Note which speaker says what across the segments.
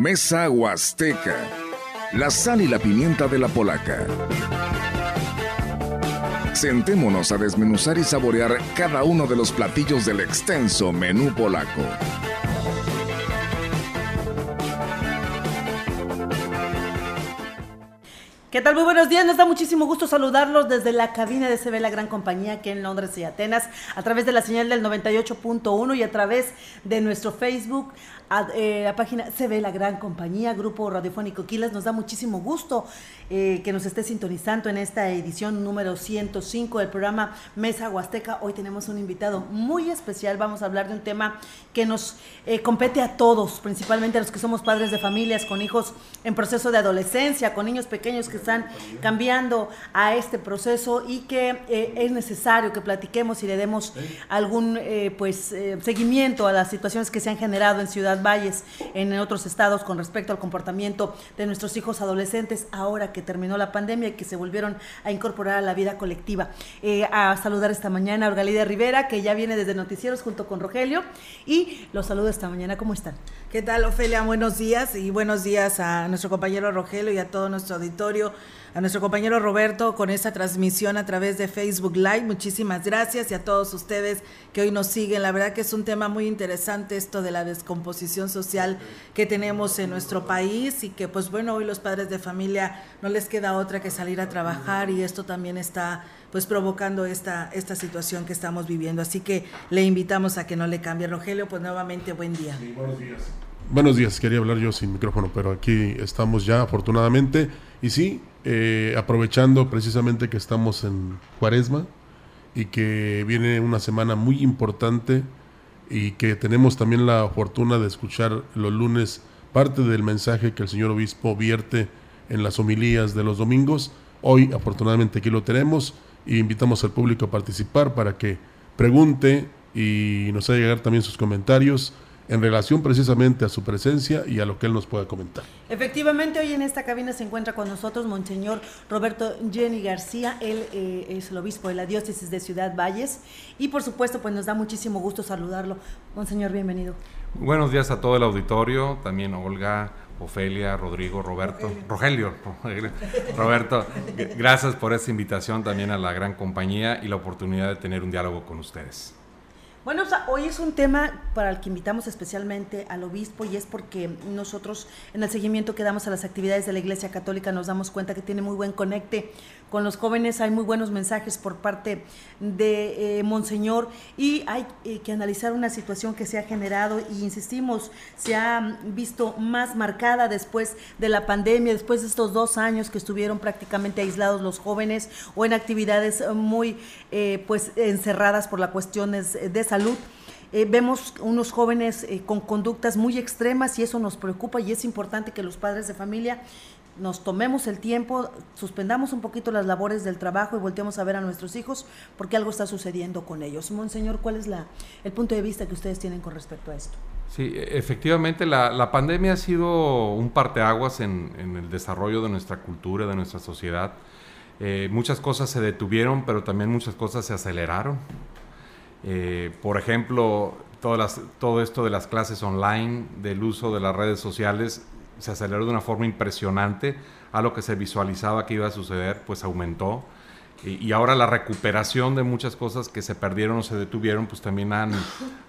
Speaker 1: Mesa Huasteca. La sal y la pimienta de la polaca. Sentémonos a desmenuzar y saborear cada uno de los platillos del extenso menú polaco.
Speaker 2: ¿Qué tal? Muy buenos días. Nos da muchísimo gusto saludarlos desde la cabina de CB La Gran Compañía aquí en Londres y Atenas, a través de la señal del 98.1 y a través de nuestro Facebook, eh, la página Se ve la gran compañía, Grupo Radiofónico Quilas. Nos da muchísimo gusto eh, que nos esté sintonizando en esta edición número 105 del programa Mesa Huasteca. Hoy tenemos un invitado muy especial. Vamos a hablar de un tema que nos eh, compete a todos, principalmente a los que somos padres de familias con hijos en proceso de adolescencia, con niños pequeños que están cambiando a este proceso y que es necesario que platiquemos y le demos algún pues seguimiento a las situaciones que se han generado en Ciudad Valles en otros estados con respecto al comportamiento de nuestros hijos adolescentes ahora que terminó la pandemia y que se volvieron a incorporar a la vida colectiva. Eh, a saludar esta mañana a Orgalida Rivera, que ya viene desde Noticieros junto con Rogelio, y los saludo esta mañana. ¿Cómo están?
Speaker 3: ¿Qué tal, Ofelia? Buenos días y buenos días a nuestro compañero Rogelio y a todo nuestro auditorio a nuestro compañero Roberto con esta transmisión a través de Facebook Live. Muchísimas gracias y a todos ustedes que hoy nos siguen. La verdad que es un tema muy interesante esto de la descomposición social que tenemos en nuestro país y que pues bueno, hoy los padres de familia no les queda otra que salir a trabajar y esto también está pues provocando esta, esta situación que estamos viviendo. Así que le invitamos a que no le cambie. Rogelio, pues nuevamente buen día.
Speaker 4: buenos días. Buenos días, quería hablar yo sin micrófono, pero aquí estamos ya afortunadamente. Y sí, eh, aprovechando precisamente que estamos en Cuaresma y que viene una semana muy importante y que tenemos también la fortuna de escuchar los lunes parte del mensaje que el señor obispo vierte en las homilías de los domingos. Hoy afortunadamente aquí lo tenemos y invitamos al público a participar para que pregunte y nos haga llegar también sus comentarios en relación precisamente a su presencia y a lo que él nos pueda comentar.
Speaker 2: Efectivamente, hoy en esta cabina se encuentra con nosotros Monseñor Roberto Jenny García, él eh, es el obispo de la diócesis de Ciudad Valles y por supuesto pues nos da muchísimo gusto saludarlo. Monseñor, bienvenido.
Speaker 5: Buenos días a todo el auditorio, también Olga, Ofelia, Rodrigo, Roberto, Rogelio, Roberto, gracias por esta invitación también a la gran compañía y la oportunidad de tener un diálogo con ustedes.
Speaker 2: Bueno, hoy es un tema para el que invitamos especialmente al obispo y es porque nosotros en el seguimiento que damos a las actividades de la Iglesia Católica nos damos cuenta que tiene muy buen conecte con los jóvenes, hay muy buenos mensajes por parte de eh, Monseñor y hay eh, que analizar una situación que se ha generado y insistimos, se ha visto más marcada después de la pandemia, después de estos dos años que estuvieron prácticamente aislados los jóvenes o en actividades muy eh, pues encerradas por las cuestiones de salud. Vemos unos jóvenes con conductas muy extremas y eso nos preocupa y es importante que los padres de familia nos tomemos el tiempo, suspendamos un poquito las labores del trabajo y volteemos a ver a nuestros hijos porque algo está sucediendo con ellos. Monseñor, ¿cuál es la, el punto de vista que ustedes tienen con respecto a esto?
Speaker 5: Sí, e, efectivamente, la, pandemia ha sido un parteaguas en, el desarrollo de nuestra cultura, de nuestra sociedad. Eh, muchas cosas se detuvieron, pero también muchas cosas se aceleraron. Eh, por ejemplo, todo esto de las clases online, del uso de las redes sociales, se aceleró de una forma impresionante. A lo que se visualizaba que iba a suceder, pues aumentó. Y, ahora la recuperación de muchas cosas que se perdieron o se detuvieron, pues también han,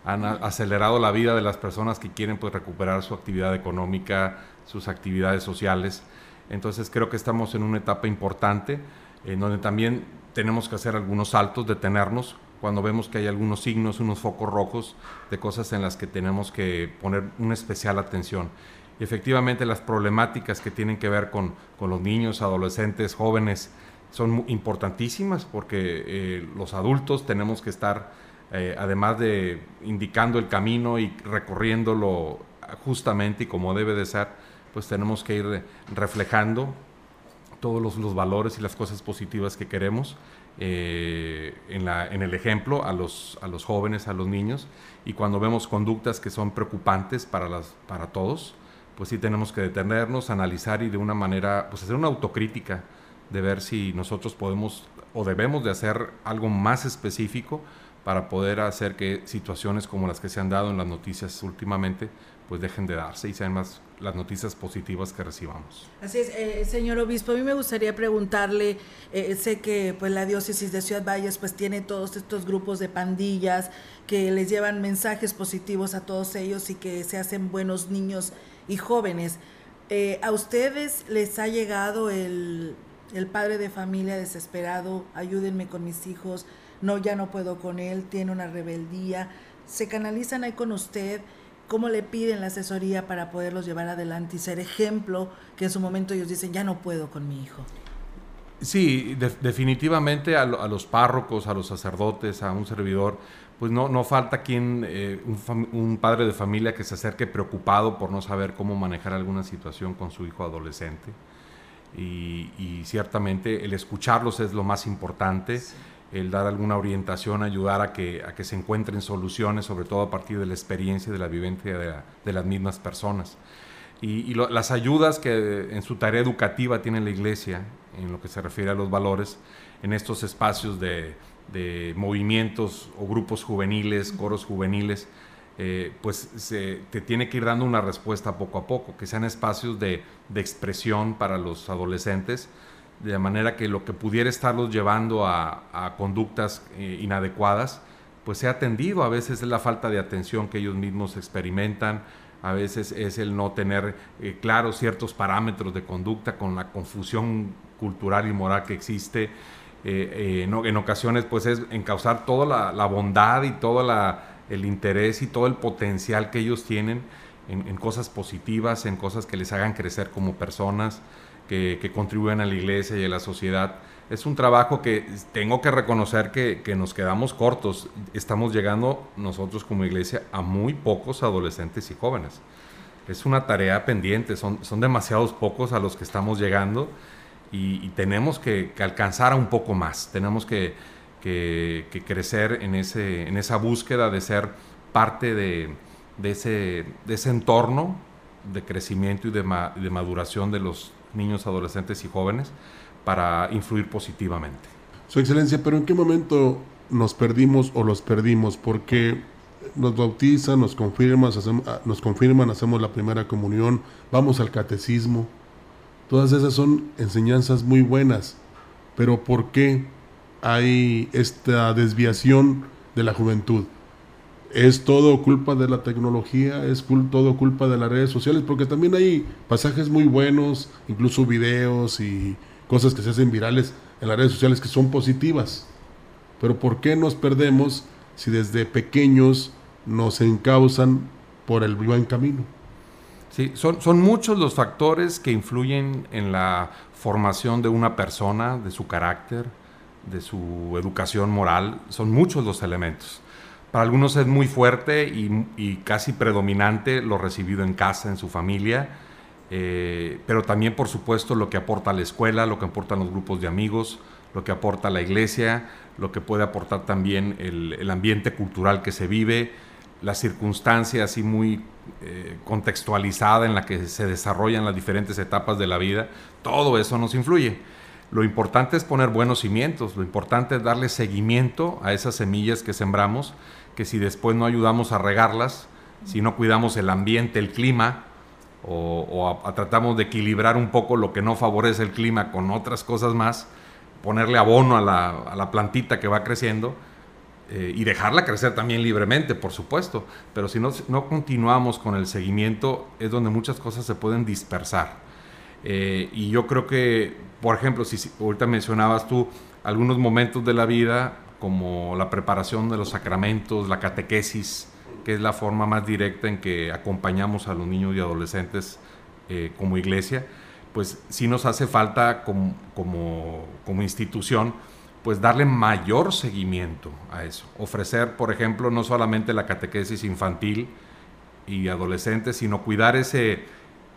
Speaker 5: han acelerado la vida de las personas que quieren pues recuperar su actividad económica, sus actividades sociales. Entonces creo que estamos en una etapa importante en donde también tenemos que hacer algunos saltos, detenernos, cuando vemos que hay algunos signos, unos focos rojos de cosas en las que tenemos que poner una especial atención. Y efectivamente las problemáticas que tienen que ver con, con los niños, adolescentes, jóvenes, son importantísimas porque eh, los adultos tenemos que estar, eh, además de indicando el camino y recorriéndolo justamente y como debe de ser, pues tenemos que ir reflejando todos los, los valores y las cosas positivas que queremos eh, en, la, en, el ejemplo a los, a los jóvenes, a los niños, y cuando vemos conductas que son preocupantes para, las, para todos, pues sí tenemos que detenernos, analizar y de una manera, pues hacer una autocrítica de ver si nosotros podemos o debemos de hacer algo más específico para poder hacer que situaciones como las que se han dado en las noticias últimamente, pues dejen de darse y sean más las noticias positivas que recibamos.
Speaker 3: Así es, eh, señor obispo, a mí me gustaría preguntarle, eh, sé que pues la diócesis de Ciudad Valles pues tiene todos estos grupos de pandillas que les llevan mensajes positivos a todos ellos y que se hacen buenos niños y jóvenes. Eh, ¿A ustedes les ha llegado el, el padre de familia desesperado, ayúdenme con mis hijos, no, ya no puedo con él, tiene una rebeldía? ¿Se canalizan ahí con usted? cómo le piden la asesoría para poderlos llevar adelante y ser ejemplo, que en su momento ellos dicen, ya no puedo con mi hijo.
Speaker 5: Sí, definitivamente a, los párrocos, a los sacerdotes, a un servidor, pues no, no falta quien, eh, un, padre de familia que se acerque preocupado por no saber cómo manejar alguna situación con su hijo adolescente. Y, ciertamente el escucharlos es lo más importante el dar alguna orientación, ayudar a que, a que se encuentren soluciones, sobre todo a partir de la experiencia y de la vivencia de, las mismas personas. Y, las ayudas que en su tarea educativa tiene la Iglesia, en lo que se refiere a los valores, en estos espacios de, movimientos o grupos juveniles, coros juveniles, eh, pues se, te tiene que ir dando una respuesta poco a poco, que sean espacios de, de expresión para los adolescentes, de manera que lo que pudiera estarlos llevando a, conductas eh, inadecuadas, pues sea atendido. A veces es la falta de atención que ellos mismos experimentan, a veces es el no tener eh, claros ciertos parámetros de conducta con la confusión cultural y moral que existe. Eh, en ocasiones pues es encauzar toda la, bondad y todo el interés y todo el potencial que ellos tienen en cosas positivas, en cosas que les hagan crecer como personas que, contribuyen a la iglesia y a la sociedad. Es un trabajo que tengo que reconocer que, nos quedamos cortos. Estamos llegando nosotros como iglesia a muy pocos adolescentes y jóvenes. Es una tarea pendiente, son, son demasiados pocos a los que estamos llegando y, tenemos que, alcanzar a un poco más. Tenemos que, crecer en, ese, en esa búsqueda de ser parte de, ese, de ese entorno de crecimiento y de, de maduración de los, niños, adolescentes y jóvenes para influir positivamente.
Speaker 4: Su Excelencia, pero ¿en qué momento nos perdimos o los perdimos? Porque nos bautizan, nos confirman, hacemos, ah, nos confirman, hacemos la primera comunión, vamos al catecismo. Todas esas son enseñanzas muy buenas, pero ¿por qué hay esta desviación de la juventud? es todo culpa de la tecnología, es todo culpa de las redes sociales, porque también hay pasajes muy buenos, incluso videos y cosas que se hacen virales en las redes sociales que son positivas. Pero ¿por qué nos perdemos si desde pequeños nos encausan por el buen camino?
Speaker 5: Sí, son, muchos los factores que influyen en la formación de una persona, de su carácter, de su educación moral, son muchos los elementos. Para algunos es muy fuerte y, casi predominante lo recibido en casa, en su familia, eh, pero también por supuesto lo que aporta la escuela, lo que aportan los grupos de amigos, lo que aporta la iglesia, lo que puede aportar también el, ambiente cultural que se vive, las circunstancias así muy eh, contextualizada en la que se desarrollan las diferentes etapas de la vida, todo eso nos influye. Lo importante es poner buenos cimientos, lo importante es darle seguimiento a esas semillas que sembramos que si después no ayudamos a regarlas, si no cuidamos el ambiente, el clima, o, tratamos de equilibrar un poco lo que no favorece el clima con otras cosas más, ponerle abono a la, plantita que va creciendo eh, y dejarla crecer también libremente, por supuesto. Pero si no, no continuamos con el seguimiento, es donde muchas cosas se pueden dispersar. Eh, y yo creo que, por ejemplo, si ahorita mencionabas tú algunos momentos de la vida, como la preparación de los sacramentos, la catequesis, que es la forma más directa en que acompañamos a los niños y adolescentes eh, como iglesia, pues sí nos hace falta como, como, institución, pues darle mayor seguimiento a eso. Ofrecer, por ejemplo, no solamente la catequesis infantil y adolescente, sino cuidar ese,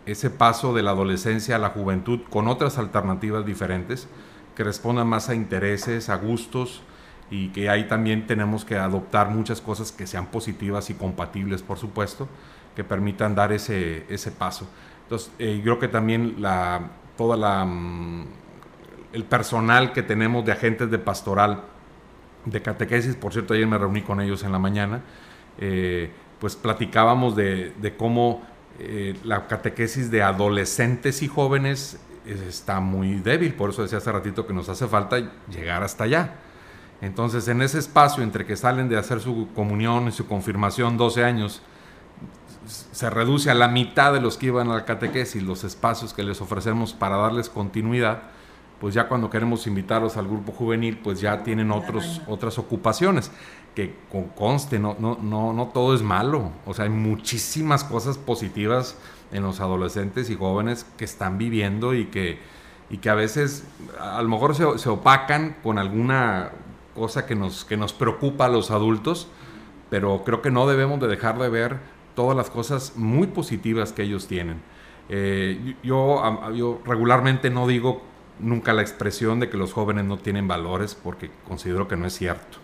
Speaker 5: ese paso de la adolescencia a la juventud con otras alternativas diferentes que respondan más a intereses, a gustos, y que ahí también tenemos que adoptar muchas cosas que sean positivas y compatibles, por supuesto, que permitan dar ese, ese paso. Entonces, eh, creo que también la, toda la, mm, el personal que tenemos de agentes de pastoral de catequesis, por cierto, ayer me reuní con ellos en la mañana, eh, pues platicábamos de, cómo eh, la catequesis de adolescentes y jóvenes está muy débil, por eso decía hace ratito que nos hace falta llegar hasta allá. Entonces, en ese espacio entre que salen de hacer su comunión y su confirmación 12 años, se reduce a la mitad de los que iban a la catequesis los espacios que les ofrecemos para darles continuidad, pues ya cuando queremos invitarlos al grupo juvenil, pues ya tienen otros, otras ocupaciones. Que con conste, no, no, no, no todo es malo. O sea, hay muchísimas cosas positivas en los adolescentes y jóvenes que están viviendo y que, y que a veces a lo mejor se, se opacan con alguna cosa que nos, que nos preocupa a los adultos, pero creo que no debemos de dejar de ver todas las cosas muy positivas que ellos tienen. Eh, yo, yo regularmente no digo nunca la expresión de que los jóvenes no tienen valores porque considero que no es cierto.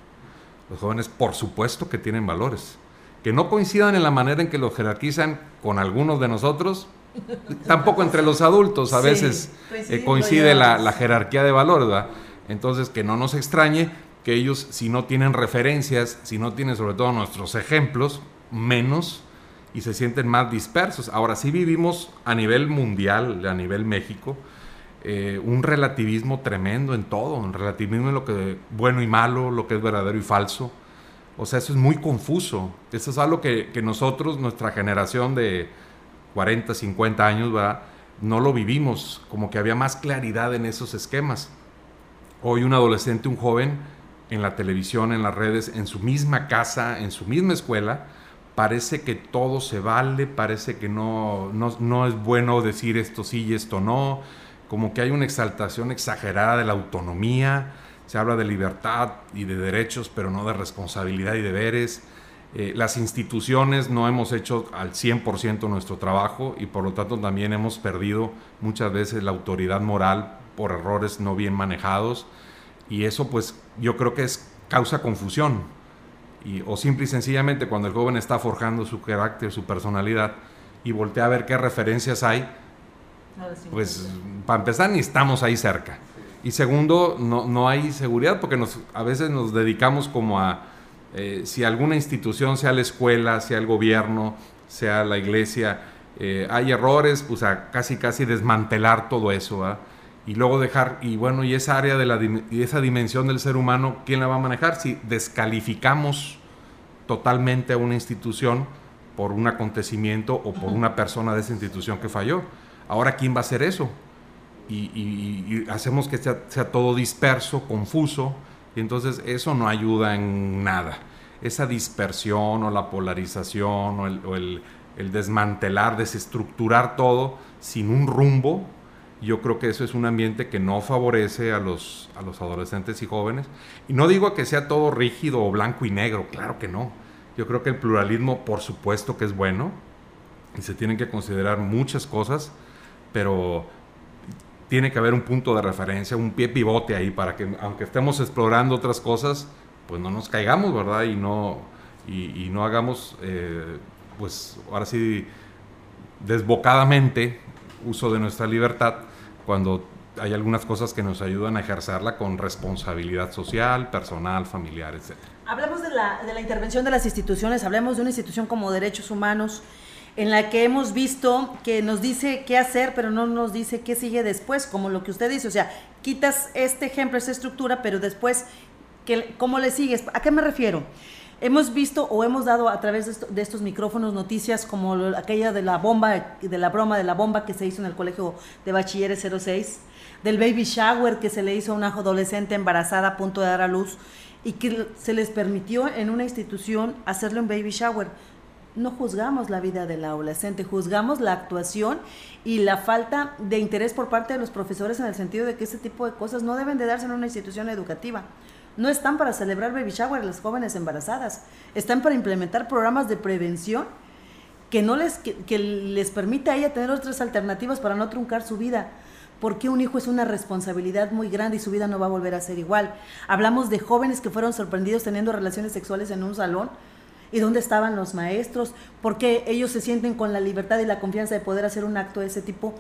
Speaker 5: Los jóvenes por supuesto que tienen valores. Que no coincidan en la manera en que los jerarquizan con algunos de nosotros, tampoco entre los adultos a veces eh, coincide la, la, jerarquía de valores. ¿verdad? Entonces que no nos extrañe que ellos si no tienen referencias, si no tienen sobre todo nuestros ejemplos, menos y se sienten más dispersos. Ahora sí vivimos a nivel mundial, a nivel México, eh, un relativismo tremendo en todo, un relativismo en lo que es bueno y malo, lo que es verdadero y falso. O sea, eso es muy confuso. Eso es algo que, nosotros, nuestra generación de 40, 50 años, no lo vivimos, como que había más claridad en esos esquemas. Hoy un adolescente, un joven, en la televisión, en las redes, en su misma casa, en su misma escuela, parece que todo se vale, parece que no, no, es bueno decir esto sí y esto no, como que hay una exaltación exagerada de la autonomía, se habla de libertad y de derechos, pero no de responsabilidad y deberes. Eh, las instituciones no hemos hecho al 100% nuestro trabajo y por lo tanto también hemos perdido muchas veces la autoridad moral por errores no bien manejados y eso pues yo creo que es causa confusión o simple y sencillamente cuando el joven está forjando su carácter, su personalidad, y voltea a ver qué referencias hay, pues para empezar ni estamos ahí cerca. Y segundo, no, no hay seguridad porque nos, a veces nos dedicamos como a, eh, si alguna institución, sea la escuela, sea el gobierno, sea la iglesia, eh, hay errores, pues a casi casi desmantelar todo eso, y luego dejar, y bueno, y esa área de la, y esa dimensión del ser humano, ¿quién la va a manejar? Si descalificamos totalmente a una institución por un acontecimiento o por una persona de esa institución que falló. Ahora, ¿quién va a hacer eso? Y, hacemos que sea, todo disperso, confuso, y entonces eso no ayuda en nada. Esa dispersión o la polarización o el desmantelar, desestructurar todo sin un rumbo, yo creo que eso es un ambiente que no favorece a los, a los adolescentes y jóvenes. Y no digo que sea todo rígido o blanco y negro, claro que no. Yo creo que el pluralismo, por supuesto que es bueno, y se tienen que considerar muchas cosas, pero tiene que haber un punto de referencia, un pie pivote ahí para que, aunque estemos explorando otras cosas, pues no nos caigamos, ¿verdad? Y no, y, no hagamos, eh, pues ahora sí, desbocadamente uso de nuestra libertad cuando hay algunas cosas que nos ayudan a ejercerla con responsabilidad social, personal, familiar, etc.
Speaker 2: Hablamos de la, de la intervención de las instituciones, hablemos de una institución como derechos humanos, en la que hemos visto que nos dice qué hacer, pero no nos dice qué sigue después, como lo que usted dice, o sea, quitas este ejemplo, esta estructura, pero después, ¿cómo le sigues? ¿A qué me refiero? Hemos visto o hemos dado a través de, estos micrófonos noticias como aquella de la bomba, de la broma de la bomba que se hizo en el colegio de bachilleres 06, del baby shower que se le hizo a una adolescente embarazada a punto de dar a luz y que se les permitió en una institución hacerle un baby shower. No juzgamos la vida del adolescente, juzgamos la actuación y la falta de interés por parte de los profesores en el sentido de que ese tipo de cosas no deben de darse en una institución educativa no están para celebrar baby shower las jóvenes embarazadas, están para implementar programas de prevención que no les que, les permita a ella tener otras alternativas para no truncar su vida. Porque un hijo es una responsabilidad muy grande y su vida no va a volver a ser igual. Hablamos de jóvenes que fueron sorprendidos teniendo relaciones sexuales en un salón. ¿Y dónde estaban los maestros? Porque ellos se sienten con la libertad y la confianza de poder hacer un acto de ese tipo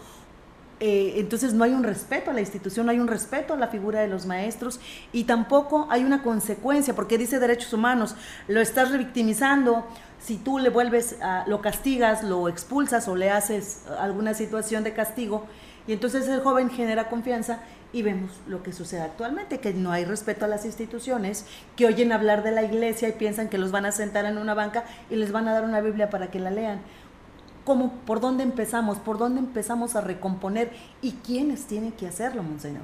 Speaker 2: eh, entonces no hay un respeto a la institución, no hay un respeto a la figura de los maestros y tampoco hay una consecuencia, porque dice derechos humanos, lo estás revictimizando, si tú le vuelves, a, lo castigas, lo expulsas o le haces alguna situación de castigo, y entonces el joven genera confianza y vemos lo que sucede actualmente, que no hay respeto a las instituciones, que oyen hablar de la iglesia y piensan que los van a sentar en una banca y les van a dar una Biblia para que la lean. ¿Cómo, ¿Por dónde empezamos? ¿Por dónde empezamos a recomponer? ¿Y quiénes tienen que hacerlo, Monseñor?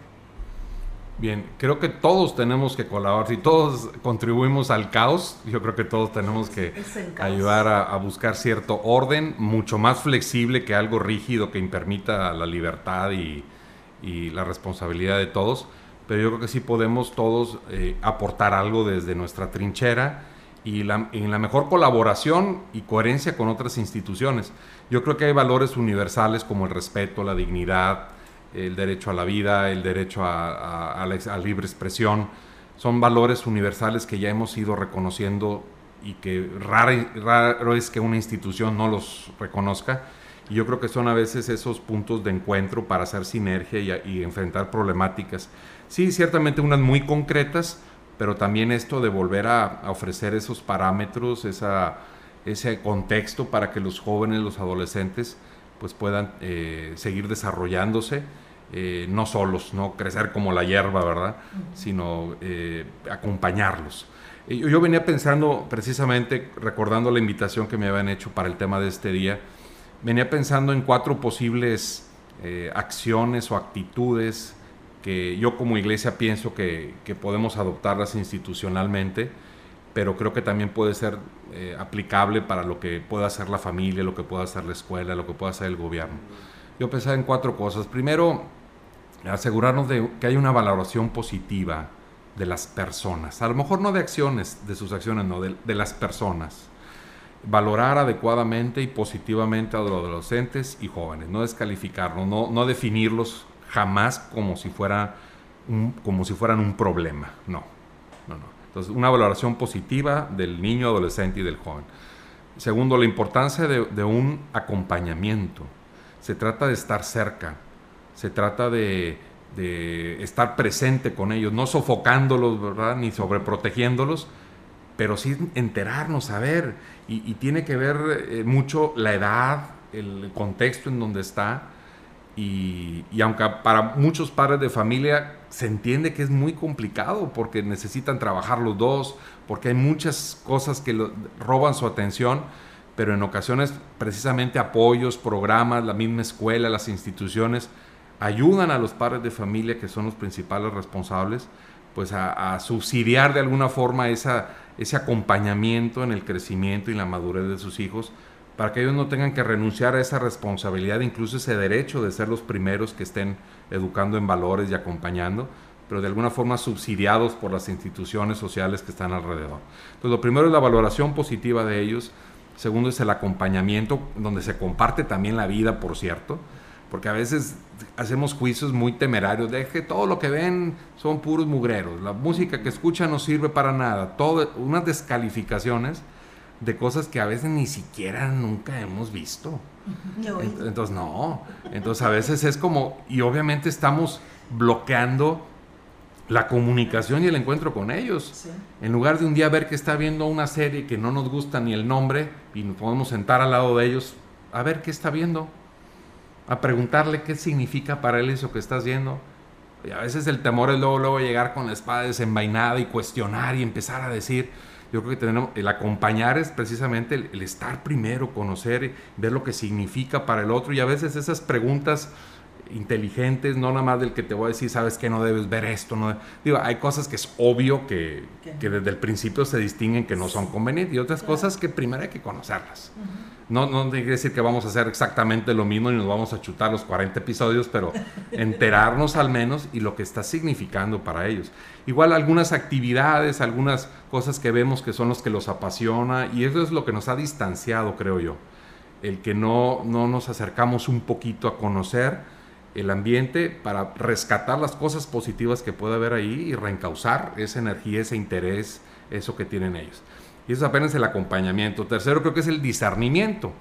Speaker 5: Bien, creo que todos tenemos que colaborar. Si todos contribuimos al caos, yo creo que todos tenemos que ayudar a, buscar cierto orden, mucho más flexible que algo rígido que impermita la libertad y, la responsabilidad de todos. Pero yo creo que sí podemos todos eh, aportar algo desde nuestra trinchera y en la mejor colaboración y coherencia con otras instituciones. Yo creo que hay valores universales como el respeto, la dignidad, el derecho a la vida, el derecho a, la libre expresión, son valores universales que ya hemos ido reconociendo y que raro, es que una institución no los reconozca. Y yo creo que son a veces esos puntos de encuentro para hacer sinergia y, enfrentar problemáticas. Sí, ciertamente unas muy concretas, pero también esto de volver a, ofrecer esos parámetros, esa, ese contexto para que los jóvenes, los adolescentes, pues puedan eh, seguir desarrollándose eh, no solos, no crecer como la hierba, ¿verdad? Sino eh, acompañarlos. Yo venía pensando, precisamente, recordando la invitación que me habían hecho para el tema de este día, venía pensando en cuatro posibles eh, acciones o actitudes que yo como iglesia pienso que, podemos adoptarlas institucionalmente, pero creo que también puede ser aplicable para lo que pueda hacer la familia, lo que pueda hacer la escuela, lo que pueda hacer el gobierno. Yo pensaba en cuatro cosas. Primero, asegurarnos de que hay una valoración positiva de las personas. A lo mejor no de acciones, de sus acciones, no, de, las personas. Valorar adecuadamente y positivamente a los adolescentes y jóvenes. No descalificarlos, no, no definirlos jamás como si, fuera como si fueran un problema. No, no. Entonces, una valoración positiva del niño, adolescente y del joven. Segundo, la importancia de, de un acompañamiento. Se trata de estar cerca, se trata de, estar presente con ellos, no sofocándolos, ¿verdad? Ni sobreprotegiéndolos, pero sí enterarnos, saber. Y, y tiene que ver eh, mucho la edad, el contexto en donde está. Y, aunque para muchos padres de familia se entiende que es muy complicado porque necesitan trabajar los dos, porque hay muchas cosas que roban su atención, pero en ocasiones precisamente apoyos, programas, la misma escuela, las instituciones, ayudan a los padres de familia, que son los principales responsables, pues a, subsidiar de alguna forma esa, ese acompañamiento en el crecimiento y la madurez de sus hijos, para que ellos no tengan que renunciar a esa responsabilidad, incluso ese derecho de ser los primeros que estén educando en valores y acompañando, pero de alguna forma subsidiados por las instituciones sociales que están alrededor. Entonces, lo primero es la valoración positiva de ellos, segundo es el acompañamiento, donde se comparte también la vida, por cierto, porque a veces hacemos juicios muy temerarios de que todo lo que ven son puros mugreros, la música que escuchan no sirve para nada, todo, unas descalificaciones de cosas que a veces ni siquiera nunca hemos visto. Entonces no, entonces a veces es como, y obviamente estamos bloqueando la comunicación y el encuentro con ellos. En lugar de un día ver que está viendo una serie que no nos gusta ni el nombre y nos podemos sentar al lado de ellos, a ver qué está viendo a preguntarle qué significa para él eso que estás viendo. Y a veces el temor es luego, luego llegar con la espada desenvainada y cuestionar y empezar a decir. Yo creo que tenemos, el acompañar es precisamente el, estar primero, conocer, ver lo que significa para el otro y a veces esas preguntas inteligentes, no nada más del que te voy a decir, sabes que no debes ver esto. No Digo, hay cosas que es obvio que, que, desde el principio se distinguen que no son convenientes y otras cosas que primero hay que conocerlas. No, no quiere decir que vamos a hacer exactamente lo mismo y nos vamos a chutar los 40 episodios, pero enterarnos al menos y lo que está significando para ellos. Igual algunas actividades, algunas cosas que vemos que son los que los apasiona y eso es lo que nos ha distanciado, creo yo. El que no, no nos acercamos un poquito a conocer el ambiente para rescatar las cosas positivas que puede haber ahí y reencauzar esa energía, ese interés, eso que tienen ellos. Y eso es apenas el acompañamiento. Tercero creo que es el discernimiento.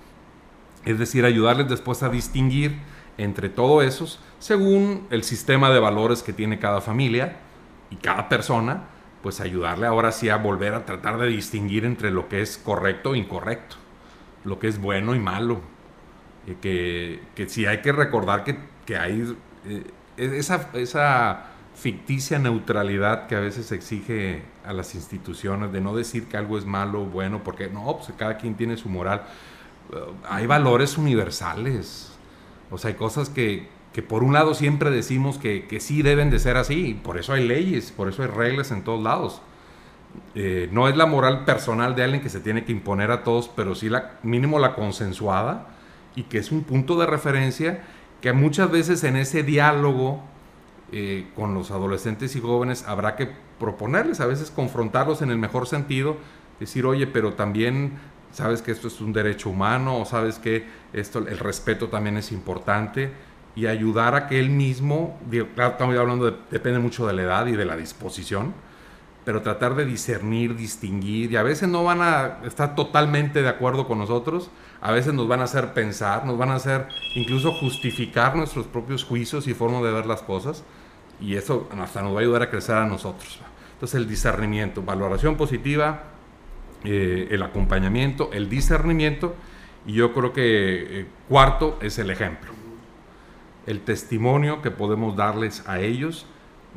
Speaker 5: Es decir, ayudarles después a distinguir entre todos esos, según el sistema de valores que tiene cada familia y cada persona, pues ayudarle ahora sí a volver a tratar de distinguir entre lo que es correcto e incorrecto, lo que es bueno y malo. Eh, que, que sí hay que recordar que, que hay eh, esa, esa ficticia neutralidad que a veces exige a las instituciones de no decir que algo es malo o bueno, porque no, pues cada quien tiene su moral. Uh, hay valores universales, o sea, hay cosas que, que por un lado siempre decimos que, que, sí deben de ser así, por eso hay leyes, por eso hay reglas en todos lados. Eh, no es la moral personal de alguien que se tiene que imponer a todos, pero sí la, mínimo la consensuada y que es un punto de referencia que muchas veces en ese diálogo eh, con los adolescentes y jóvenes habrá que proponerles, a veces confrontarlos en el mejor sentido, decir, oye, pero también sabes que esto es un derecho humano, o sabes que esto, el respeto también es importante, y ayudar a que él mismo, claro, estamos hablando, de, depende mucho de la edad y de la disposición, pero tratar de discernir, distinguir, y a veces no van a estar totalmente de acuerdo con nosotros, a veces nos van a hacer pensar, nos van a hacer incluso justificar nuestros propios juicios y forma de ver las cosas, y eso hasta nos va a ayudar a crecer a nosotros. Entonces el discernimiento, valoración positiva, eh, el acompañamiento, el discernimiento, y yo creo que eh, cuarto es el ejemplo, el testimonio que podemos darles a ellos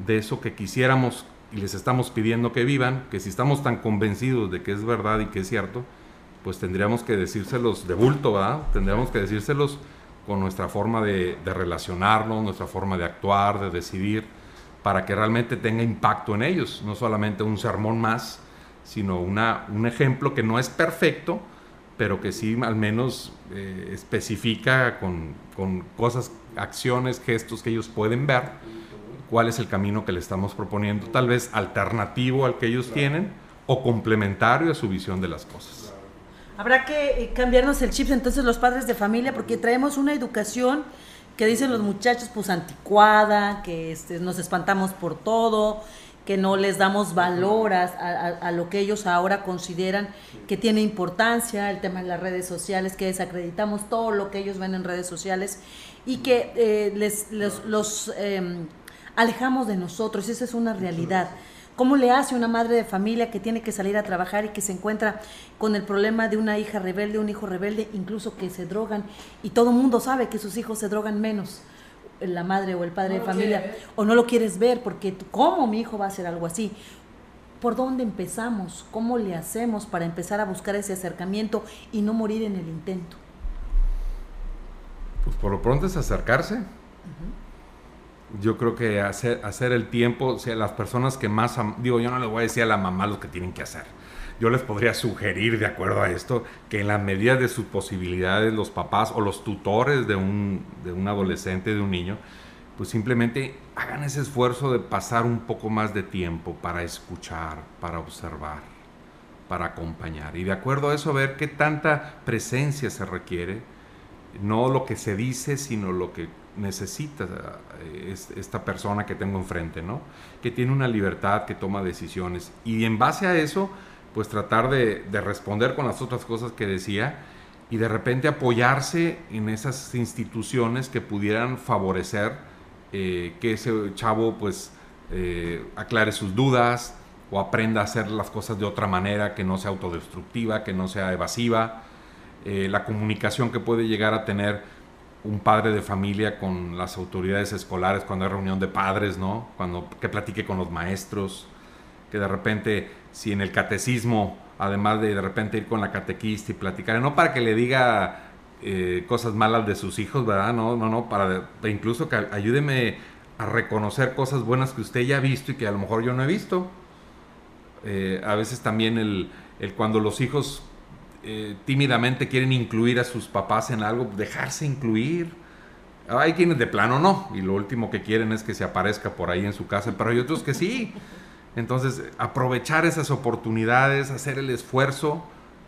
Speaker 5: de eso que quisiéramos y les estamos pidiendo que vivan, que si estamos tan convencidos de que es verdad y que es cierto, pues tendríamos que decírselos de bulto, ¿verdad? Tendríamos que decírselos con nuestra forma de, relacionarnos, nuestra forma de actuar, de decidir, para que realmente tenga impacto en ellos, no solamente un sermón más, sino una, un ejemplo que no es perfecto, pero que sí al menos eh, especifica con, con, cosas, acciones, gestos que ellos pueden ver, cuál es el camino que le estamos proponiendo, tal vez alternativo al que ellos tienen o complementario a su visión de las cosas.
Speaker 2: Habrá que eh, cambiarnos el chip entonces los padres de familia porque traemos una educación que dicen los muchachos pues anticuada, que este, nos espantamos por todo, que no les damos valor a, lo que ellos ahora consideran que tiene importancia, el tema de las redes sociales, que desacreditamos todo lo que ellos ven en redes sociales y que eh, les, los em, alejamos de nosotros, esa es una realidad. ¿Cómo le hace una madre de familia que tiene que salir a trabajar y que se encuentra con el problema de una hija rebelde, un hijo rebelde, incluso que se drogan y todo el mundo sabe que sus hijos se drogan menos? la madre o el padre de familia, o no lo quieres ver porque ¿cómo mi hijo va a hacer algo así? ¿Por dónde empezamos? ¿Cómo le hacemos para empezar a buscar ese acercamiento y no morir en el intento?
Speaker 5: Pues por lo pronto es acercarse yo creo que hacer, el tiempo, sea, las personas que más, digo, yo no le voy a decir a la mamá lo que tienen que hacer. Yo les podría sugerir, de acuerdo a esto, que en la medida de sus posibilidades, los papás o los tutores de un, de un adolescente, de un niño, pues simplemente hagan ese esfuerzo de pasar un poco más de tiempo para escuchar, para observar, para acompañar. Y de acuerdo a eso, ver qué tanta presencia se requiere, no lo que se dice, sino lo que necesita eh, esta persona que tengo enfrente, ¿no? Que tiene una libertad, que toma decisiones. Y en base a eso, pues tratar de, responder con las otras cosas que decía y de repente apoyarse en esas instituciones que pudieran favorecer eh, que ese chavo pues eh, aclare sus dudas o aprenda a hacer las cosas de otra manera que no sea autodestructiva, que no sea evasiva, la comunicación que puede llegar a tener un padre de familia con las autoridades escolares cuando hay reunión de padres, ¿no? Cuando que platique con los maestros, que de repente si en el catecismo, además de de repente ir con la catequista y platicar, no para que le diga eh, cosas malas de sus hijos, ¿verdad? No, no, no, para incluso que ayúdeme a reconocer cosas buenas que usted ya ha visto y que a lo mejor yo no he visto. Eh, a veces también el, el cuando los hijos eh, tímidamente quieren incluir a sus papás en algo, dejarse incluir. Hay quienes de plano no, y lo último que quieren es que se aparezca por ahí en su casa, pero hay otros que sí. Entonces, aprovechar esas oportunidades, hacer el esfuerzo.